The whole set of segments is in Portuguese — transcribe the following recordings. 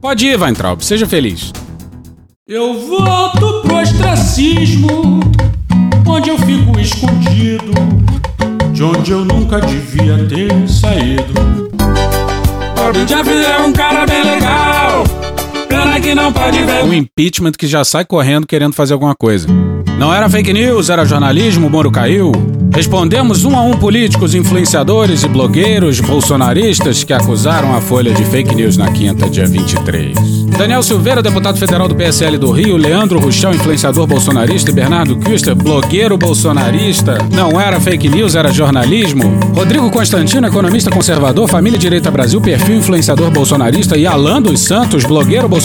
Pode ir, Weintraub, seja feliz. Eu volto pro ostracismo, onde eu fico escondido, de onde eu nunca devia ter saído. Pobre de é um cara bem legal, pena que não pode ver. Um impeachment que já sai correndo querendo fazer alguma coisa. Não era fake news, era jornalismo, o Moro caiu. Respondemos um a um políticos, influenciadores e blogueiros bolsonaristas que acusaram a Folha de fake news na quinta, dia 23. Daniel Silveira, deputado federal do PSL do Rio, Leandro Ruchão, influenciador bolsonarista e Bernardo Küster, blogueiro bolsonarista. Não era fake news, era jornalismo. Rodrigo Constantino, economista conservador, família Direita Brasil, perfil influenciador bolsonarista e Alan dos Santos, blogueiro bolsonarista.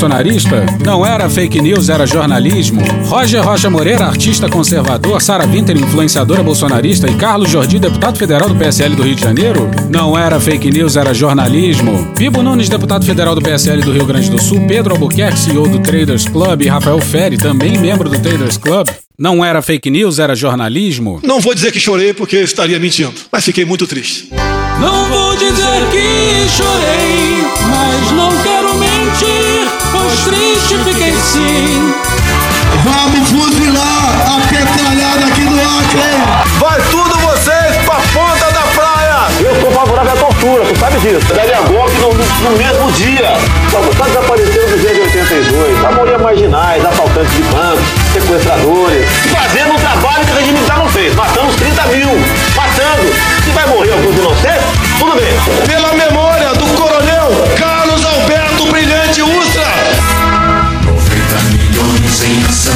Não era fake news, era jornalismo. Roger Rocha Moreira, artista conservador, Sara Winter, influenciadora bolsonarista e Carlos Jordi, deputado federal do PSL do Rio de Janeiro? Não era fake news, era jornalismo. Bibo Nunes, deputado federal do PSL do Rio Grande do Sul, Pedro Albuquerque, CEO do Traders Club e Rafael Ferri, também membro do Traders Club. Não era fake news, era jornalismo? Não vou dizer que chorei porque estaria mentindo, mas fiquei muito triste. Não vou dizer que chorei, mas não quero mentir, pois triste fiquei sim. Vamos fuzilar a petralhada aqui do Acre! Vai tudo Favorável à tortura, tu sabe disso. Daria golpe no, no, no mesmo dia. Só tá desaparecendo do dia de 82. Mamoria marginais, assaltantes de bancos, sequestradores. Fazendo um trabalho que o regime militar não fez. Matamos 30 mil. Matando. Se vai morrer alguns inocentes, tudo bem. Pela memória do coronel Carlos Alberto Brilhante Ustra! em ação.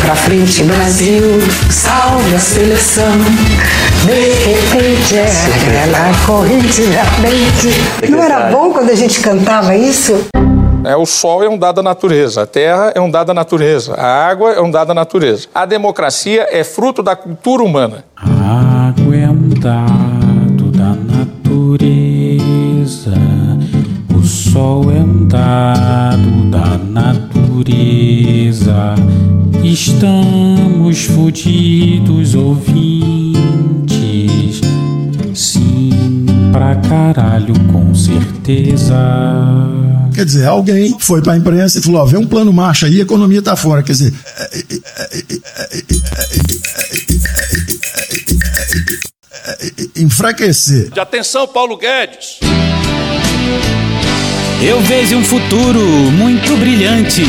Pra frente, Brasil, salve a seleção. É aquela corrente da frente. Não era bom quando a gente cantava isso? É, o sol é um dado da natureza, a terra é um dado da natureza, a água é um dado da natureza. A democracia é fruto da cultura humana. A água é um dado da natureza, o sol é um dado da natureza. Estamos fudidos, ouvintes. Pra caralho, com certeza. Quer dizer, alguém foi para a imprensa e falou: ó, vê um plano marcha aí, a economia está fora. Quer dizer. Enfraquecer. De atenção, Paulo Guedes. Eu vejo um futuro muito brilhante,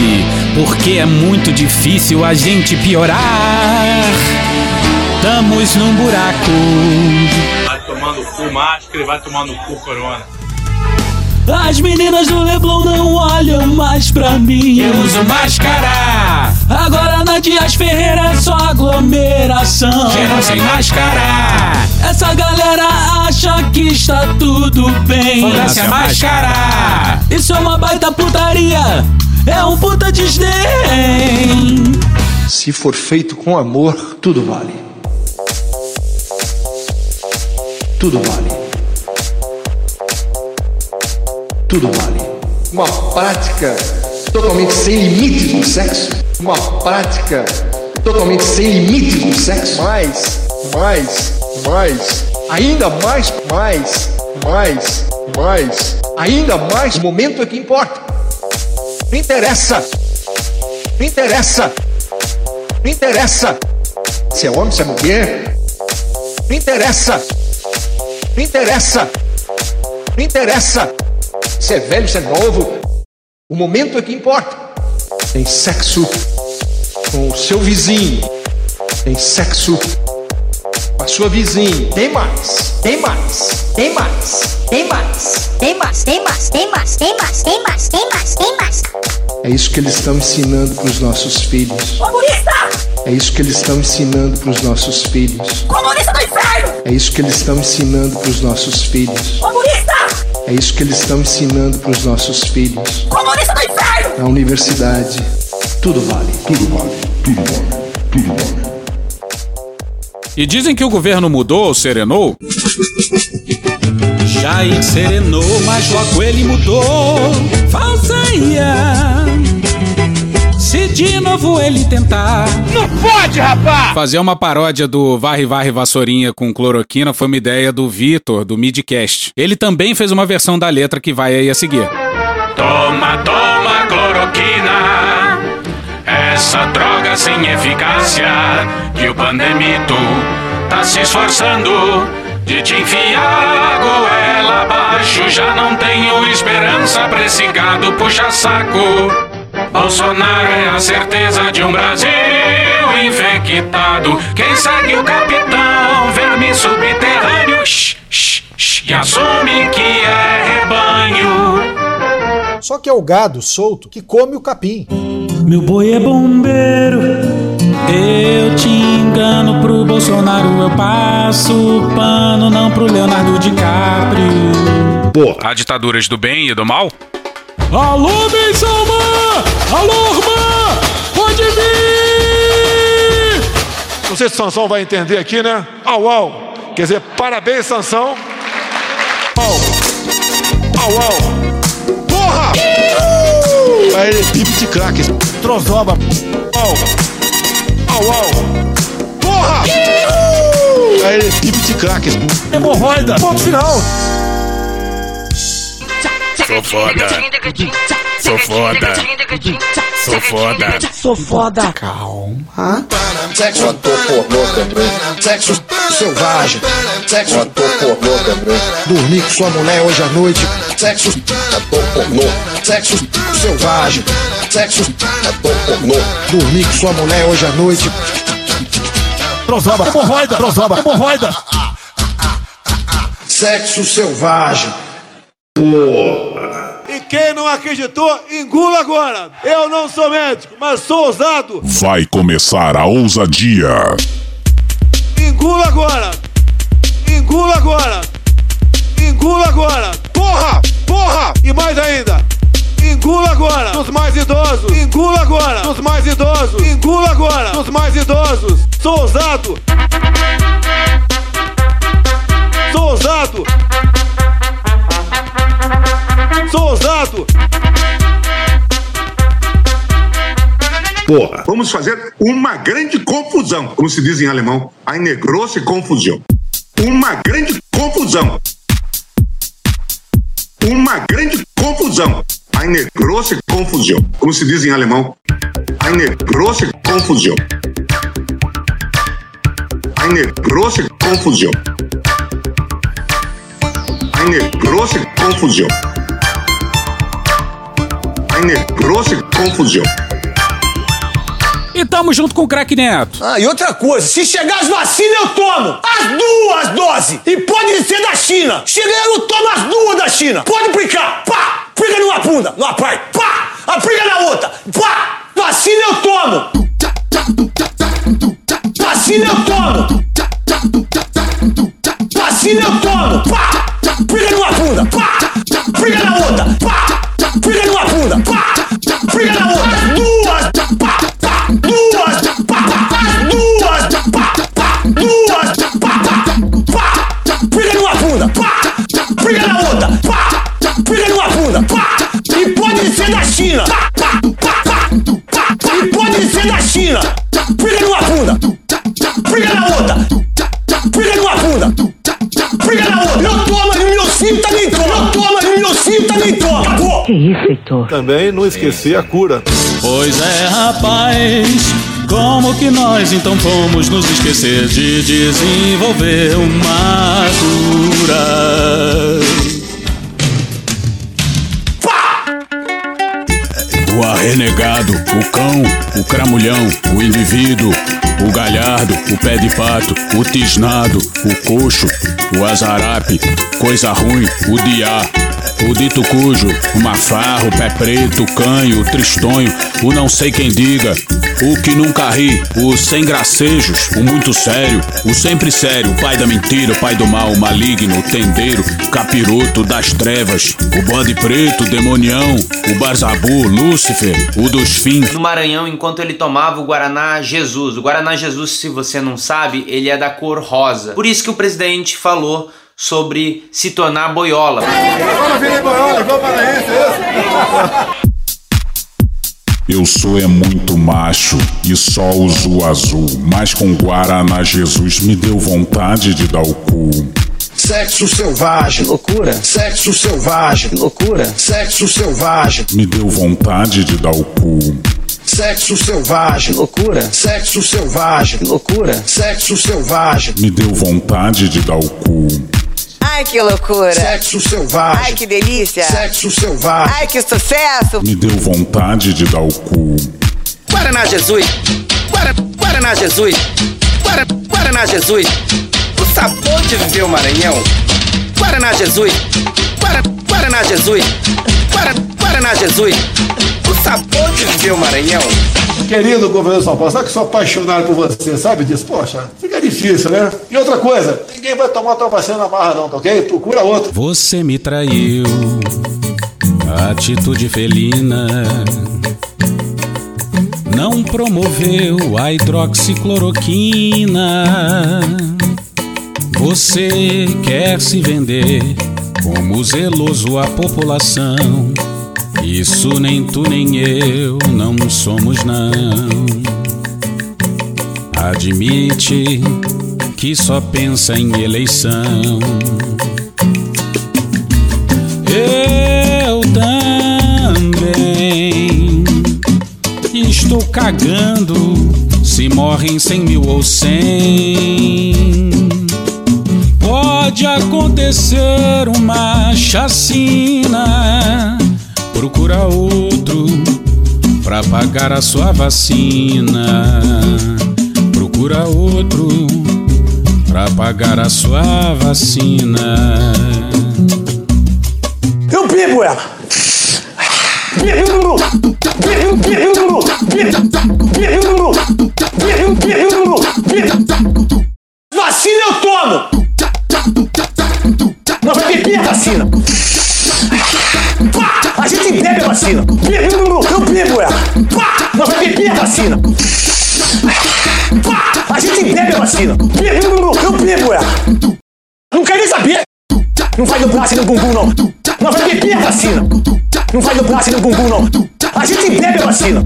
porque é muito difícil a gente piorar. Estamos num buraco. Cu máscara e vai tomando cu corona. As meninas do Leblon não olham mais pra mim. Eu uso máscara. Agora na Dias Ferreira é só aglomeração. Geral sem máscara. Essa galera acha que está tudo bem. Foda-se a máscara. Isso é uma baita putaria. É um puta desdém. Se for feito com amor, tudo vale. Tudo vale. Tudo vale. Uma prática totalmente sem limites no sexo. Uma prática totalmente sem limites no sexo. Mais, mais, mais, ainda mais, mais, mais, mais, ainda mais. O momento é que importa. Não interessa. Não interessa. Não interessa. Se é homem, se é mulher. Não interessa. Não interessa. Não interessa. Se é velho, se é novo. O momento é que importa. Tem sexo com o seu vizinho. Tem sexo com a sua vizinha. Tem mais. Tem mais. Tem mais. Tem mais. Tem mais. Tem mais. Tem mais. Tem mais. Tem mais. Tem mais. Tem mais. É isso que eles estão ensinando para os nossos filhos. Comunista! É isso que eles estão ensinando para os nossos filhos. Comunista do inferno! É isso que eles estão ensinando para os nossos filhos. Comunista! É isso que eles estão ensinando para os nossos filhos. Comunista do inferno! Na universidade, tudo vale. Tudo vale. Tudo vale. Tudo vale. E dizem que o governo mudou, serenou? Já serenou, mas logo ele mudou. Falsaia. De novo ele tentar. Não pode, rapaz! Fazer uma paródia do Varre Varre Vassourinha com cloroquina foi uma ideia do Vitor, do Midcast. Ele também fez uma versão da letra que vai aí a seguir. Toma, toma cloroquina. Essa droga sem eficácia que o pandemito tá se esforçando de te enfiar a goela abaixo. Já não tenho esperança pra esse gado puxa-saco. Bolsonaro é a certeza de um Brasil infectado. Quem segue o capitão, verme subterrâneo, shh, shh, shh, e assume que é rebanho. Só que é o gado solto que come o capim. Meu boi é bombeiro. Eu te engano pro Bolsonaro, eu passo pano, não pro Leonardo DiCaprio. Porra. Há ditaduras do bem e do mal? Alô, Bensalma! Alô, irmã! Pode vir! Não sei se Sansão vai entender aqui, né? Au, au. Quer dizer, parabéns, Sansão. Au. Au, au. Porra! Aí ele pipe de crack. Trozoba. Au. Au, au. Porra! Aí ele pipe de crack. Hemorroida. Ponto final. Sou foda. Sou foda. Sou foda. Sou foda. Calma. Sexo ator pornô também. Sexo selvagem. Sexo ator pornô também. Dormir com sua mulher hoje à noite. Sexo ator pornô. Sexo selvagem. Sexo ator pornô. Dormir com sua mulher hoje à noite. Trozoba. Hemorroida. Trozoba. Hemorroida. Sexo selvagem. E quem não acreditou, engula agora. Eu não sou médico, mas sou ousado. Vai começar a ousadia. Engula agora. Engula agora. Engula agora. Porra! Porra! E mais ainda. Engula agora dos mais idosos. Engula agora dos mais idosos. Engula agora dos mais idosos. Sou ousado. Sou ousado. Sou ousado. Porra. Vamos fazer uma grande confusão, como se diz em alemão, eine große Confusion. Uma grande confusão. Uma grande confusão. Eine große Confusion, como se diz em alemão, eine große Confusion. Eine große Confusion. Eine große Confusion. Eine große Confusion. E tamo junto com o Crack Neto. Ah, e outra coisa, se chegar as vacinas eu tomo as duas doses. E pode ser da China. Chegar eu tomo as duas da China. Pode aplicar. Pá! Aplica numa bunda, numa parte. Pá! Aplica na outra. Pá! Vacina eu tomo. Vacina eu tomo. Vacina eu tomo. Pá! Aplica numa bunda. Pá! Aplica na outra. Pá! Aplica numa bunda. Pá! Na outra. Duas. Pá! Duas. Pá! Duas. Pá! Duas. Pá! Pá! Numa bunda. Pá! Na outra. Pá! Aplica numa bunda. Pá! E pode ser da China. Heitor? Também não esqueci a cura. Pois é, rapaz. Como que nós então fomos nos esquecer de desenvolver uma cura? O arrenegado, o cão, o cramulhão, o indivíduo, o galhardo, o pé de pato, o tisnado, o coxo, o azarape, coisa ruim, o diá, o dito cujo, o mafarro, o pé preto, o canho, o tristonho, o não sei quem diga, o que nunca ri, o sem gracejos, o muito sério, o sempre sério, o pai da mentira, o pai do mal, o maligno, o tendeiro, o capiroto das trevas, o bode preto, o demonião, o barzabu, Lúcifer, o dos fins. no Maranhão enquanto ele tomava o Guaraná Jesus. O Guaraná Jesus, se você não sabe, ele é da cor rosa. Por isso que o presidente falou sobre se tornar boiola. É Eu sou é muito macho e só uso azul, mas com Guaraná Jesus me deu vontade de dar o cu. Sexo selvagem. Loucura. Sexo selvagem. Loucura. Sexo selvagem. Me deu vontade de dar o cu. Sexo selvagem. Loucura. Sexo selvagem. Loucura. Sexo selvagem. Me deu vontade de dar o cu. Ai, que loucura. Sexo selvagem. Ai, que delícia. Sexo selvagem. Ai, que sucesso. Me deu vontade de dar o cu. Guaraná Jesus. Guara, Guaraná Jesus. Guara, Guaraná Jesus. O sabor de viver o Maranhão. Guaraná Jesus. Guara, Guaraná Jesus. Guara, Guaraná Jesus. O sabor de viver o Maranhão. Querido governador de São Paulo, sabe que sou apaixonado por você, sabe disso? Poxa, fica difícil, né? E outra coisa, ninguém vai tomar tua vacina na marra não, tá ok? Procura outro. Você me traiu, atitude felina. Não promoveu a hidroxicloroquina. Você quer se vender como zeloso à população. Isso nem tu nem eu não somos não. Admite que só pensa em eleição. Eu também estou cagando se morrem cem mil ou cem. Pode acontecer uma chacina procura outro pra pagar a sua vacina segura outro pra pagar a sua vacina. Eu bebo ela! Vacina eu tomo! Nós vamos beber a vacina! A gente bebe a vacina! Eu bebo ela! Pá! Nós vamos beber a vacina! Vacina. Eu bebo ela. Não quer nem saber. Não vai no braço e no bumbum, não. Não vai beber a vacina. Não vai no braço e no bumbum, não. A gente bebe a vacina.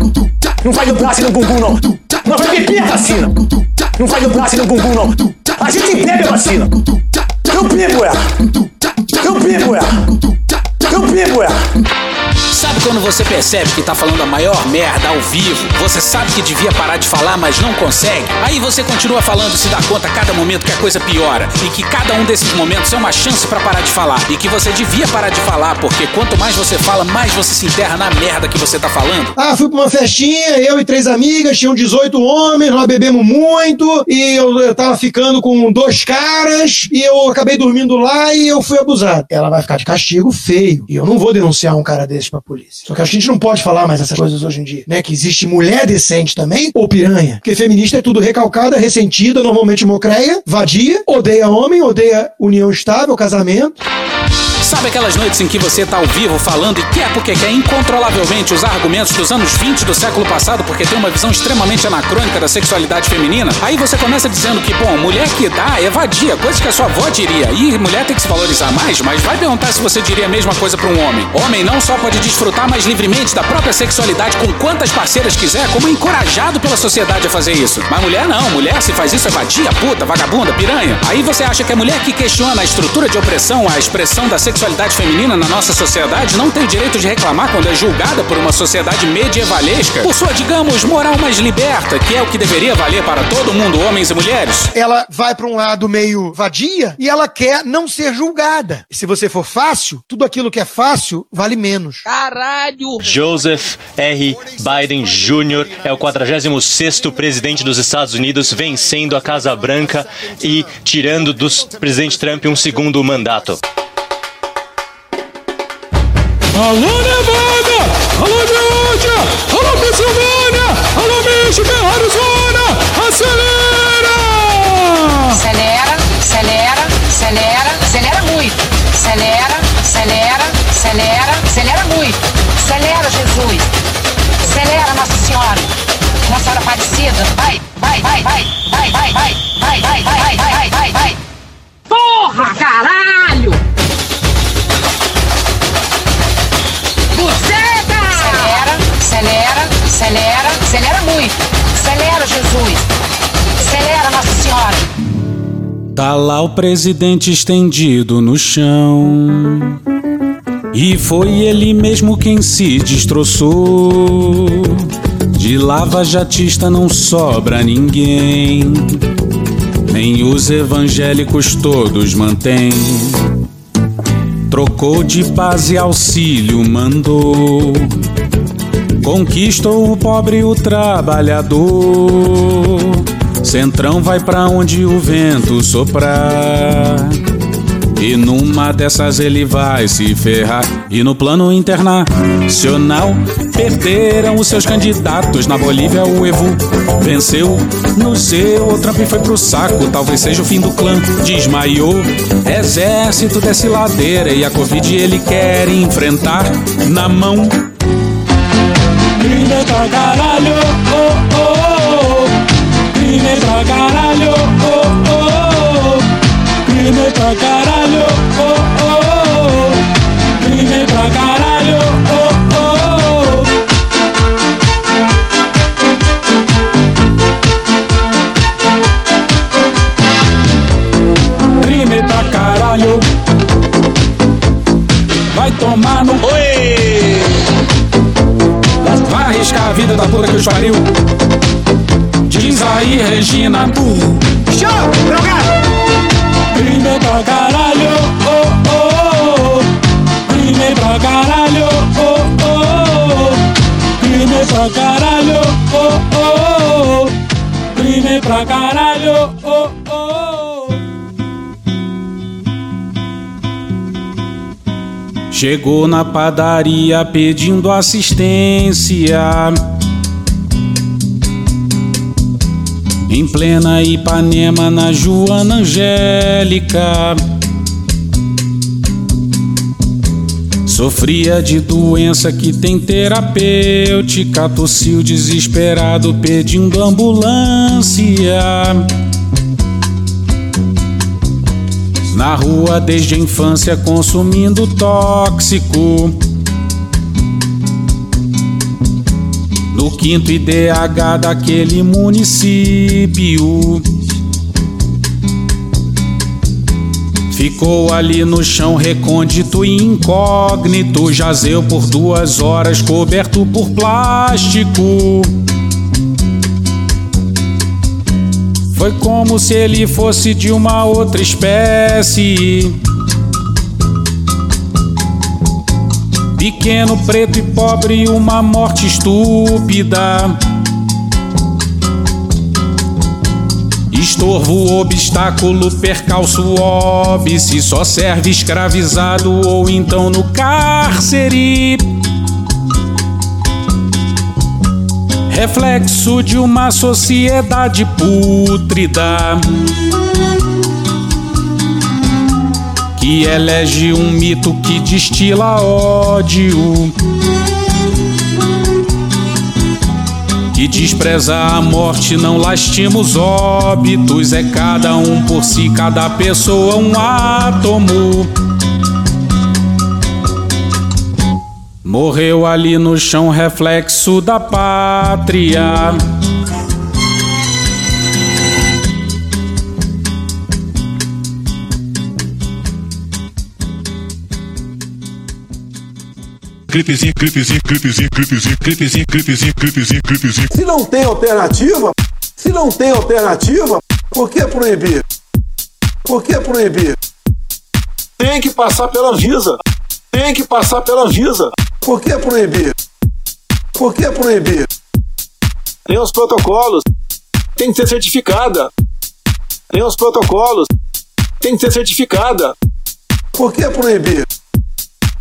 Não vai no braço e no bumbum, não. Não vai beber a vacina. Não vai no braço e no bumbum, não. A gente bebe a vacina. Eu bebo ela. Eu bebo ela. Eu bebo ela. Sabe quando você percebe que tá falando a maior merda ao vivo? Você sabe que devia parar de falar, mas não consegue? Aí você continua falando e se dá conta a cada momento que a coisa piora. E que cada um desses momentos é uma chance para parar de falar. E que você devia parar de falar, porque quanto mais você fala, mais você se enterra na merda que você tá falando. Ah, fui pra uma festinha, eu e três amigas, tinham 18 homens, nós bebemos muito, e eu, eu tava ficando com dois caras, e eu acabei dormindo lá e eu fui abusado. Ela vai ficar de castigo feio. E eu não vou denunciar um cara desse pra polícia. Só que a gente não pode falar mais essas coisas hoje em dia, né? Que existe mulher decente também, ou piranha. Porque feminista é tudo recalcada, ressentida, normalmente mocreia, vadia, odeia homem, odeia união estável, casamento. Sabe aquelas noites em que você tá ao vivo falando e quer porque quer incontrolavelmente usar argumentos dos anos 20 do século passado porque tem uma visão extremamente anacrônica da sexualidade feminina? Aí você começa dizendo que, bom, mulher que dá é vadia, coisa que a sua avó diria. E mulher tem que se valorizar mais, mas vai perguntar se você diria a mesma coisa pra um homem. Homem não só pode desfrutar mais livremente da própria sexualidade com quantas parceiras quiser, como é encorajado pela sociedade a fazer isso. Mas mulher não, mulher se faz isso é vadia, puta, vagabunda, piranha. Aí você acha que a mulher que questiona a estrutura de opressão, a expressão da sexualidade feminina na nossa sociedade não tem o direito de reclamar quando é julgada por uma sociedade medievalesca por sua, digamos, moral mais liberta, que é o que deveria valer para todo mundo, homens e mulheres? Ela vai pra um lado meio vadia e ela quer não ser julgada. E se você for fácil, tudo aquilo que é fácil vale menos. Caralho! Joseph R. Biden Jr. é o 46º presidente dos Estados Unidos, vencendo a Casa Branca e tirando do presidente Trump um segundo mandato. Alô, Nevada! Alô, Georgia! Alô, Pensilvânia! Alô, Michigan, Arizona! Acelera! Acelera, acelera, acelera, acelera muito. Acelera, acelera, acelera, acelera muito. Acelera, Jesus. Acelera, Nossa Senhora. Nossa Senhora Aparecida. Vai, vai, vai, vai, vai, vai, vai, vai, vai, vai, vai, vai, vai, vai. Porra, caralho! Acelera, acelera, acelera, muito. Acelera, Jesus. Acelera, Nossa Senhora. Tá lá o presidente estendido no chão. E foi ele mesmo quem se destroçou. De lava jatista não sobra ninguém. Nem os evangélicos todos mantêm. Trocou de paz e auxílio, mandou. Conquistou o pobre o trabalhador. Centrão vai pra onde o vento soprar. E numa dessas ele vai se ferrar. E no plano internacional, perderam os seus candidatos. Na Bolívia, o Evo venceu. No seu, o Trump foi pro saco. Talvez seja o fim do clã. Desmaiou. Exército desce ladeira. E a Covid ele quer enfrentar na mão. Crime pra caralho, oh, oh, oh. Crime pra caralho, pariu. Diz aí, Regina. Show! Crime pra caralho, oh, oh, oh. Crime pra caralho, oh, oh, oh. Crime pra caralho, oh, oh, oh. Crime pra caralho, oh, oh. Chegou na padaria pedindo assistência. Em plena Ipanema, na Joana Angélica. Sofria de doença que tem terapêutica. Tossiu desesperado pedindo ambulância. Na rua desde a infância consumindo tóxico. No quinto IDH daquele município. Ficou ali no chão recôndito e incógnito. Jazeu por duas horas coberto por plástico. Foi como se ele fosse de uma outra espécie. Pequeno, preto e pobre, uma morte estúpida. Estorvo, obstáculo, percalço, óbice, só serve escravizado ou então no cárcere. reflexo de uma sociedade pútrida que elege um mito que destila ódio, que despreza a morte, não lastima os óbitos, é cada um por si, cada pessoa um átomo. Morreu ali no chão, reflexo da pátria. Clipezinho, clipezinho, clipezinho, clipezinho, clipezinho, clipezinho, clipezinho, clipezinho. Se não tem alternativa, se não tem alternativa, por que proibir? Por que proibir? Tem que passar pela Anvisa. Tem que passar pela Anvisa. Por que proibir? Por que proibir? Tem os protocolos. Tem que ser certificada. Tem os protocolos. Tem que ser certificada. Por que proibir?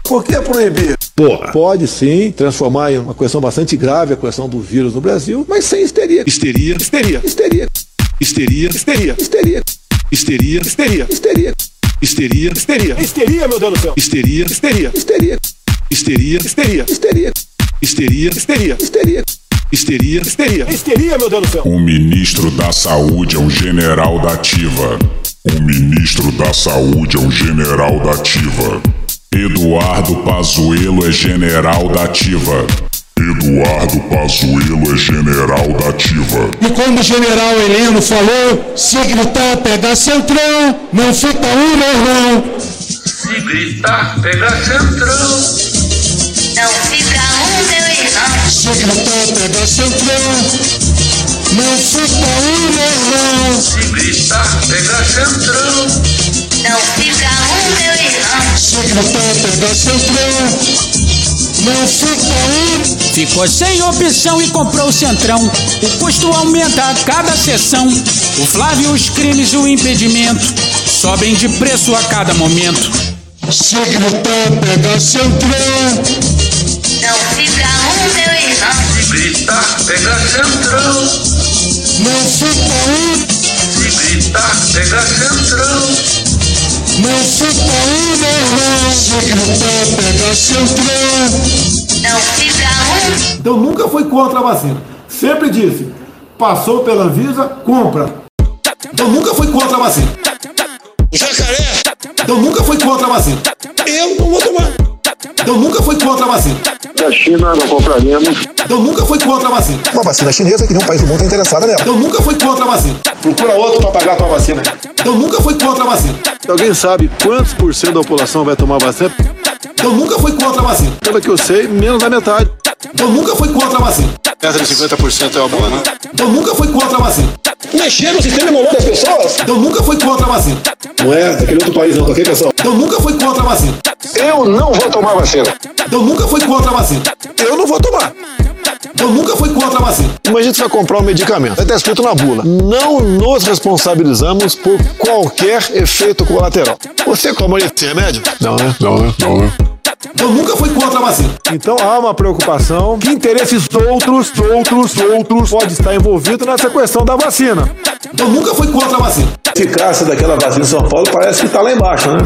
Por que proibir? Porra. Pode sim transformar em uma questão bastante grave a questão do vírus no Brasil, mas sem histeria. Histeria, Histeria, histeria, histeria, histeria, histeria, histeria, histeria, histeria, histeria, histeria, histeria, meu Deus do céu. histeria, Histeria, histeria, histeria, histeria, histeria, histeria, histeria, histeria, histeria. histeria, histeria, meu Deus do céu. O ministro da Saúde é um general da ativa. O ministro da Saúde é um general da ativa. Eduardo Pazuello é general da ativa. Eduardo Pazuello é general da ativa. E como o general Heleno falou, se gritar, pega centrão, não fica um nervão. Se gritar, pega centrão. Não fica um, meu irmão. Se gritar, pega centrão, não fica um nervão. Se gritar, pega centrão. Não fica um, meu irmão. Se gritar, pega centrão, não fica um. Ficou sem opção e comprou o Centrão. O custo aumenta a cada sessão. O Flávio, os crimes e o impedimento sobem de preço a cada momento. Se gritar, pega centrão. Não fica um, meu irmão. Se gritar, pega centrão. Não fica um. Se gritar, pega centrão. Não fica um, nervão. Se gritar, pega centrão. Não fica um. Então nunca foi contra a vacina. Sempre disse, passou pela Anvisa, compra. Então nunca foi contra a vacina. Jacaré. Então nunca foi contra a vacina. Eu não vou tomar. Então nunca foi contra a vacina. Da China não compraremos. Então nunca foi contra a vacina. Uma vacina chinesa que nenhum país do mundo está interessado nela. Então nunca foi contra a vacina. Procura outro para pagar a tua vacina. Então nunca foi contra a vacina. Alguém sabe quantos por cento da população vai tomar vacina? Então nunca foi contra a vacina. Pelo que eu sei, menos da metade. Então nunca foi contra a vacina. Essa de 50% é uma boa, né? Então nunca foi contra a vacina. Mexer no sistema imunológico das pessoas. Então nunca foi contra a vacina. Não é daquele outro país, não, tá ok, pessoal? Então nunca foi contra a vacina. Eu não vou tomar vacina. Então nunca foi contra a vacina. Eu não vou tomar. Então nunca foi contra a vacina. Imagina você vai comprar um medicamento. Está escrito na bula. Não nos responsabilizamos por qualquer efeito colateral. Você toma esse remédio? Não, né? Não, né? Não, né? Então nunca foi contra a vacina. Então há uma preocupação que interesses outros, outros, outros pode estar envolvido nessa questão da vacina. Então nunca foi contra a vacina. A eficácia daquela vacina em São Paulo parece que está lá embaixo, né?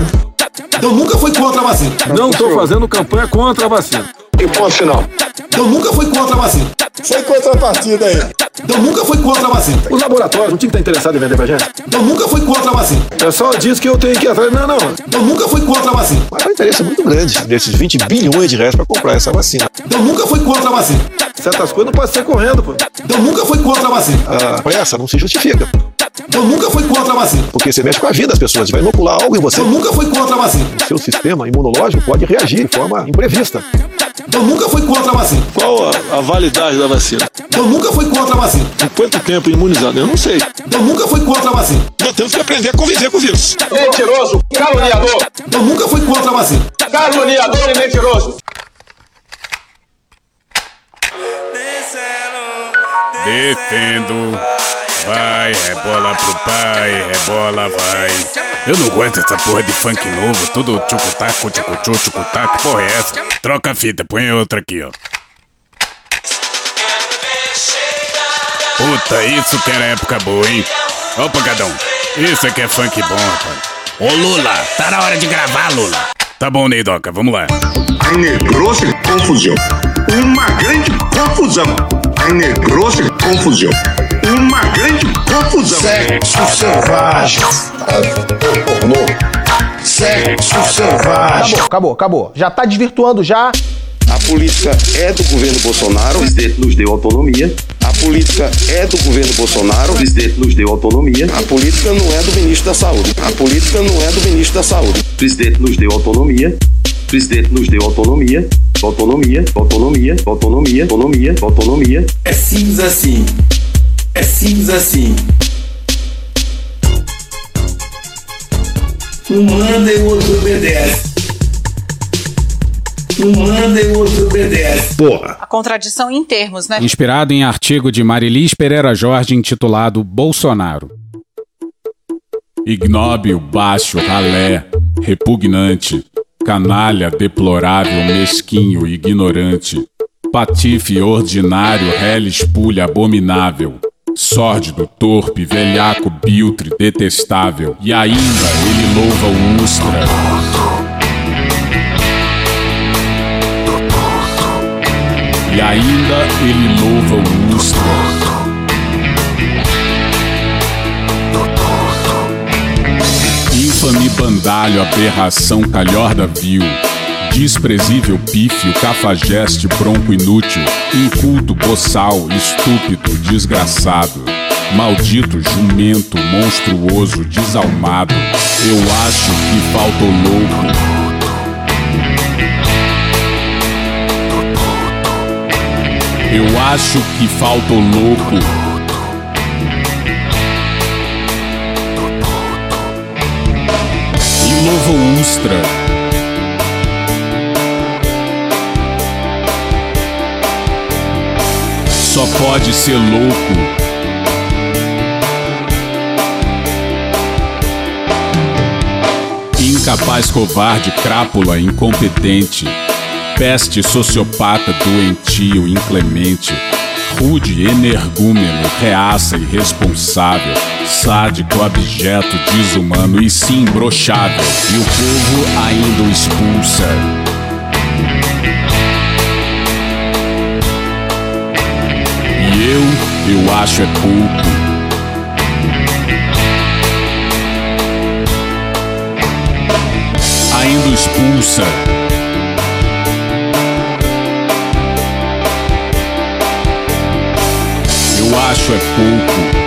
Então nunca foi contra a vacina. Não estou fazendo campanha contra a vacina. E ponto final. Então nunca foi contra a vacina. Foi contrapartida aí. Então nunca foi contra a vacina. Os laboratórios não tinham que estar interessados em vender pra gente. Então nunca foi contra a vacina. O pessoal diz que eu tenho que ir atrás. Não, não. Então nunca foi contra a vacina. Mas há um interesse muito grande desses 20 bilhões de reais para comprar essa vacina. Então nunca foi contra a vacina. Certas coisas não podem ser correndo, pô. Então nunca foi contra a vacina. A pressa não se justifica. Então nunca foi contra a vacina. Porque você mexe com a vida das pessoas vai inocular algo em você. Então nunca foi contra a vacina. O seu sistema imunológico pode reagir de forma imprevista. Então nunca foi contra a vacina. Qual a, a validade da vacina? Então nunca foi contra a vacina. Em quanto tempo imunizado? Eu não sei. Então nunca foi contra a vacina. Nós temos que aprender a conviver com o vírus. Mentiroso, caluniador. Então nunca foi contra a vacina. Caluniador e mentiroso. Descendo. Vai, rebola pro pai, rebola, vai. Eu não aguento essa porra de funk novo, tudo tchucutaco, que porra é essa? Troca a fita, põe outra aqui, ó. Puta, isso que era época boa, hein? Ó, pancadão, isso aqui é funk bom, rapaz. Ô, Lula, tá na hora de gravar, Lula. Tá bom, Neidoca, vamos lá. Aí negrou-se confusão. Uma grande confusão. Aí negrou-se confusão. Uma grande confusão. Sexo selvagem. Pornô. Sexo selvagem. Acabou, acabou, acabou. Já tá desvirtuando já. A política é do governo Bolsonaro, o presidente nos deu autonomia. A política é do governo Bolsonaro, o presidente nos deu autonomia. A política não é do ministro da Saúde. A política não é do ministro da Saúde. O presidente nos deu autonomia. O presidente nos deu autonomia. Autonomia, autonomia, autonomia, autonomia, autonomia. É simples assim. É simples assim. Um manda e o outro obedece. Um manda e o outro obedece. Porra. A contradição em termos, né? Inspirado em artigo de Marilis Pereira Jorge intitulado Bolsonaro. Ignóbil, baixo, ralé, repugnante, canalha, deplorável, mesquinho, ignorante, patife, ordinário, rele, espulha, abominável, sórdido, torpe, velhaco, biltre, detestável, e ainda ele louva o Ustra. E ainda ele louva o Ustra. Infame bandalho, aberração, calhorda vil, desprezível pífio, cafajeste, bronco inútil, inculto, boçal, estúpido, desgraçado. Maldito, jumento, monstruoso, desalmado. Eu acho que falta o louco. Eu acho que falta o louco. E Lovo Ustra. Só pode ser louco. Incapaz, covarde, crápula, incompetente. Peste, sociopata, doentio, inclemente. Rude, energúmeno, reaça, irresponsável. Sádico, abjeto, desumano e sim imbrochável. E o povo ainda o expulsa. Eu, eu acho é pouco. ainda expulsa. Eu acho é pouco.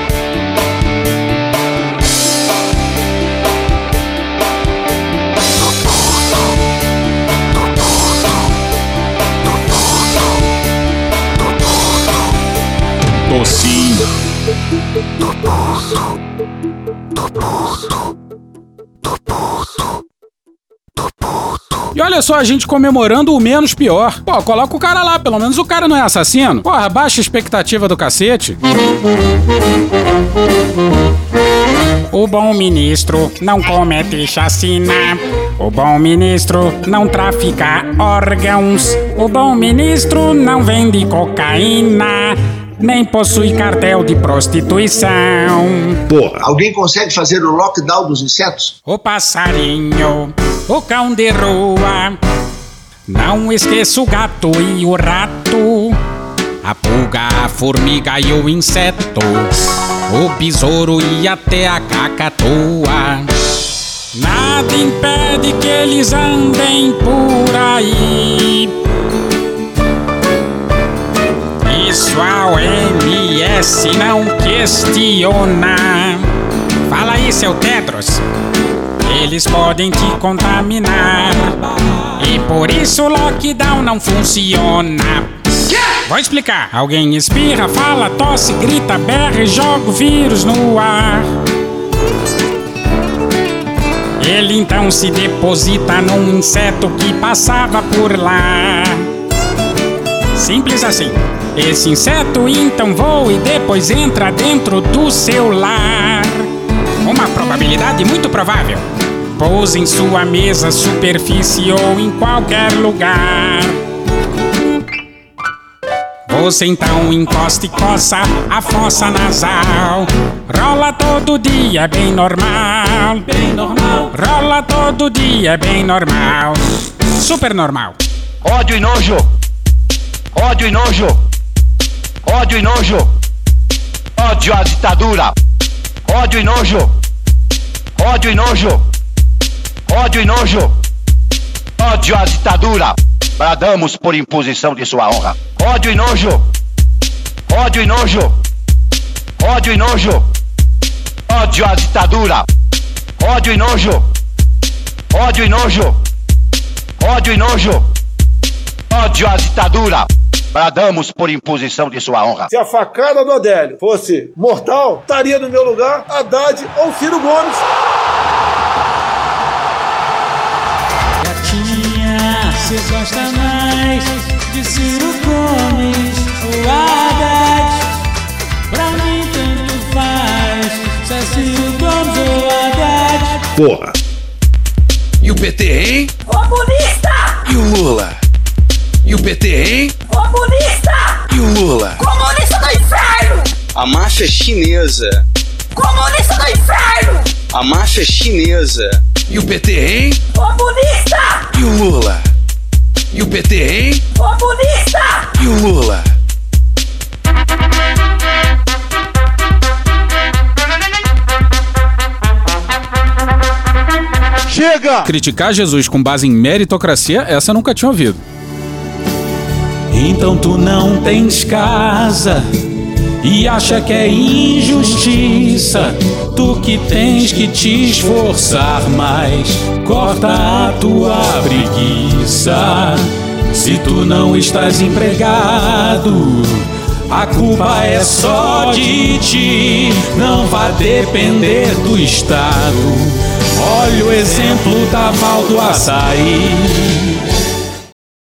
E olha só a gente comemorando o menos pior. Pô, coloca o cara lá, pelo menos o cara não é assassino. Porra, baixa expectativa do cacete. O bom ministro não comete chacina. O bom ministro não trafica órgãos. O bom ministro não vende cocaína. Nem possui cartel de prostituição. Porra, alguém consegue fazer o lockdown dos insetos? O passarinho, o cão de rua. Não esqueça o gato e o rato. A pulga, a formiga e o inseto. O besouro e até a cacatua. Nada impede que eles andem por aí. Isso a OMS não questiona. Fala aí, seu Tedros. Eles podem te contaminar. E por isso o lockdown não funciona. Vou explicar. Alguém espirra, fala, tosse, grita, berra e joga o vírus no ar. Ele então se deposita num inseto que passava por lá. Simples assim. Esse inseto então voa e depois entra dentro do seu lar. Uma probabilidade muito provável. Pousa em sua mesa, superfície ou em qualquer lugar. Você então encosta e coça a fossa nasal. Rola todo dia, bem normal. Bem normal. Rola todo dia, bem normal. Super normal. Ódio e nojo. Ódio e nojo. Ódio e nojo. Ódio à ditadura. Ódio e nojo. Ódio e nojo. Ódio e nojo. Ódio à ditadura. Bradamos por imposição de sua honra. Ódio e nojo. Ódio e nojo. Ódio e nojo. Ódio à ditadura. Ódio e nojo. Ódio e nojo. Ódio e nojo. Ódio à ditadura. Bradamos por imposição de sua honra. Se a facada do Adélio fosse mortal, estaria no meu lugar Haddad ou Ciro Gomes. Gatinha, você gosta mais de Ciro Gomes ou Haddad? Pra mim tanto faz, se é Ciro Gomes ou Haddad. Porra. E o PT, hein? Comunista! E o Lula? E o PT, hein? Comunista! E o Lula? Comunista do inferno! A máfia chinesa. Comunista do inferno! A máfia chinesa. E o PT, hein? Comunista! E o Lula? E o PT, hein? Comunista! E o Lula? Chega! chega! Criticar Jesus com base em meritocracia, essa eu nunca tinha ouvido. Então tu não tens casa e acha que é injustiça. Tu que tens que te esforçar mais, corta a tua preguiça. Se tu não estás empregado, a culpa é só de ti, não vai depender do Estado. Olha o exemplo da Val do Açaí.